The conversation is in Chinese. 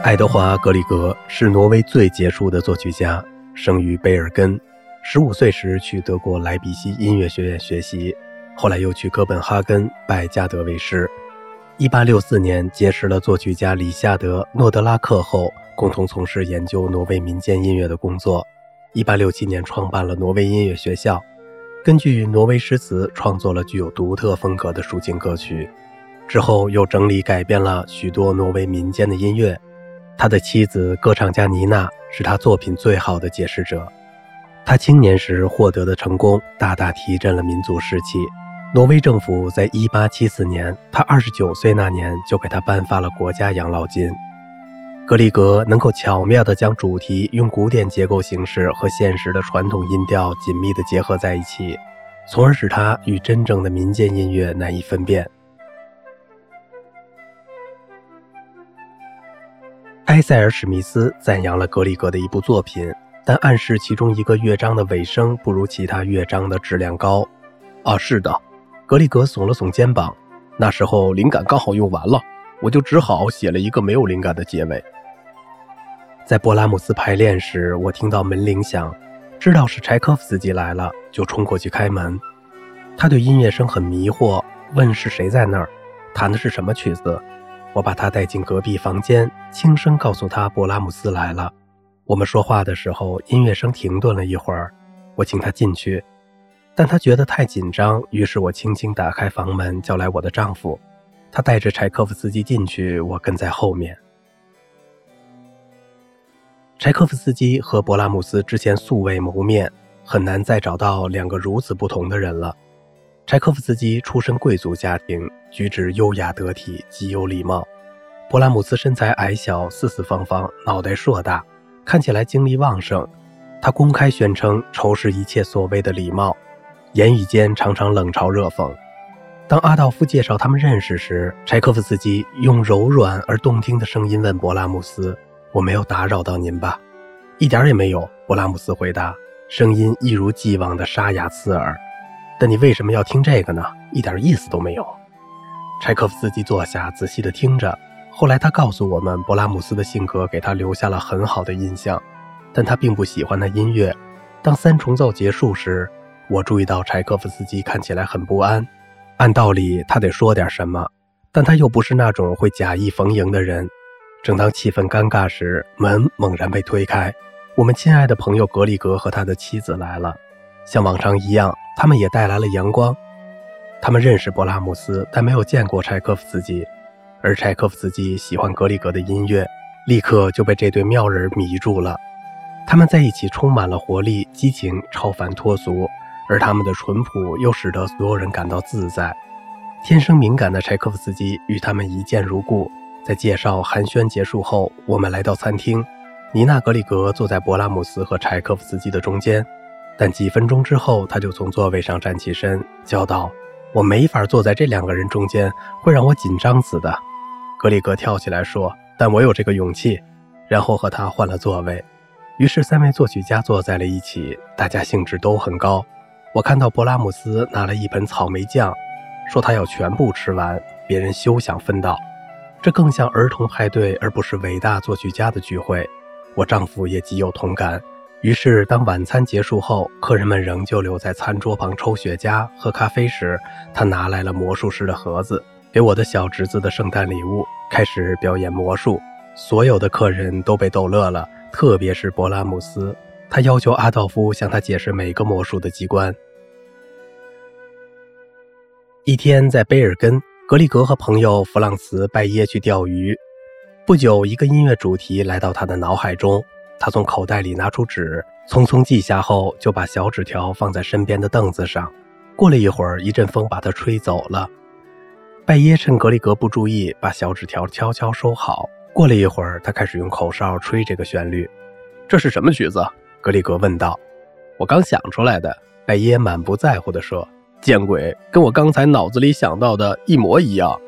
爱德华·格里格是挪威最杰出的作曲家，生于贝尔根。十五岁时去德国莱比锡音乐学院学习，后来又去哥本哈根拜加德为师。一八六四年结识了作曲家李夏德·诺德拉克后，共同从事研究挪威民间音乐的工作。一八六七年创办了挪威音乐学校，根据挪威诗词创作了具有独特风格的抒情歌曲。之后又整理改编了许多挪威民间的音乐。他的妻子歌唱家妮娜是他作品最好的解释者。他青年时获得的成功大大提振了民族士气。挪威政府在1874年，他29岁那年就给他颁发了国家养老金。格里格能够巧妙地将主题用古典结构形式和现实的传统音调紧密地结合在一起，从而使他与真正的民间音乐难以分辨。埃塞尔·史密斯赞扬了格里格的一部作品，但暗示其中一个乐章的尾声不如其他乐章的质量高。啊，是的，格里格耸了耸肩膀。那时候灵感刚好用完了，我就只好写了一个没有灵感的结尾。在勃拉姆斯排练时，我听到门铃响，知道是柴可夫斯基来了，就冲过去开门。他对音乐声很迷惑，问是谁在那儿，弹的是什么曲子。我把他带进隔壁房间，轻声告诉他：“勃拉姆斯来了。”我们说话的时候，音乐声停顿了一会儿。我请他进去，但他觉得太紧张，于是我轻轻打开房门，叫来我的丈夫。他带着柴可夫斯基进去，我跟在后面。柴可夫斯基和勃拉姆斯之前素未谋面，很难再找到两个如此不同的人了。柴可夫斯基出身贵族家庭，举止优雅得体，极有礼貌。勃拉姆斯身材矮小，四四方方，脑袋硕大，看起来精力旺盛。他公开宣称仇视一切所谓的礼貌，言语间常常冷嘲热讽。当阿道夫介绍他们认识时，柴可夫斯基用柔软而动听的声音问勃拉姆斯：“我没有打扰到您吧？”“一点也没有。”勃拉姆斯回答，声音一如既往的沙哑刺耳。但你为什么要听这个呢？一点意思都没有。柴可夫斯基坐下，仔细地听着。后来他告诉我们，勃拉姆斯的性格给他留下了很好的印象，但他并不喜欢那音乐。当三重奏结束时，我注意到柴可夫斯基看起来很不安。按道理他得说点什么，但他又不是那种会假意逢迎的人。正当气氛尴尬时，门猛然被推开，我们亲爱的朋友格里格和他的妻子来了。像往常一样，他们也带来了阳光。他们认识勃拉姆斯，但没有见过柴可夫斯基。而柴可夫斯基喜欢格里格的音乐，立刻就被这对妙人迷住了。他们在一起充满了活力、激情，超凡脱俗，而他们的淳朴又使得所有人感到自在。天生敏感的柴可夫斯基与他们一见如故。在介绍寒暄结束后，我们来到餐厅。尼娜·格里格坐在勃拉姆斯和柴可夫斯基的中间。但几分钟之后，他就从座位上站起身，叫道：“我没法坐在这两个人中间，会让我紧张死的。”格里格跳起来说：“但我有这个勇气。”然后和他换了座位。于是三位作曲家坐在了一起，大家兴致都很高。我看到勃拉姆斯拿了一盆草莓酱，说他要全部吃完，别人休想分到。这更像儿童派对，而不是伟大作曲家的聚会。我丈夫也极有同感。于是，当晚餐结束后，客人们仍旧留在餐桌旁抽雪茄、喝咖啡时，他拿来了魔术师的盒子，给我的小侄子的圣诞礼物，开始表演魔术。所有的客人都被逗乐了，特别是勃拉姆斯。他要求阿道夫向他解释每个魔术的机关。一天，在贝尔根，格里格和朋友弗朗茨拜耶去钓鱼。不久，一个音乐主题来到他的脑海中。他从口袋里拿出纸，匆匆记下后，就把小纸条放在身边的凳子上。过了一会儿，一阵风把它吹走了。拜耶趁格里格不注意，把小纸条悄悄收好。过了一会儿，他开始用口哨吹这个旋律。这是什么曲子？格里格问道。我刚想出来的。拜耶满不在乎地说：“见鬼，跟我刚才脑子里想到的一模一样。”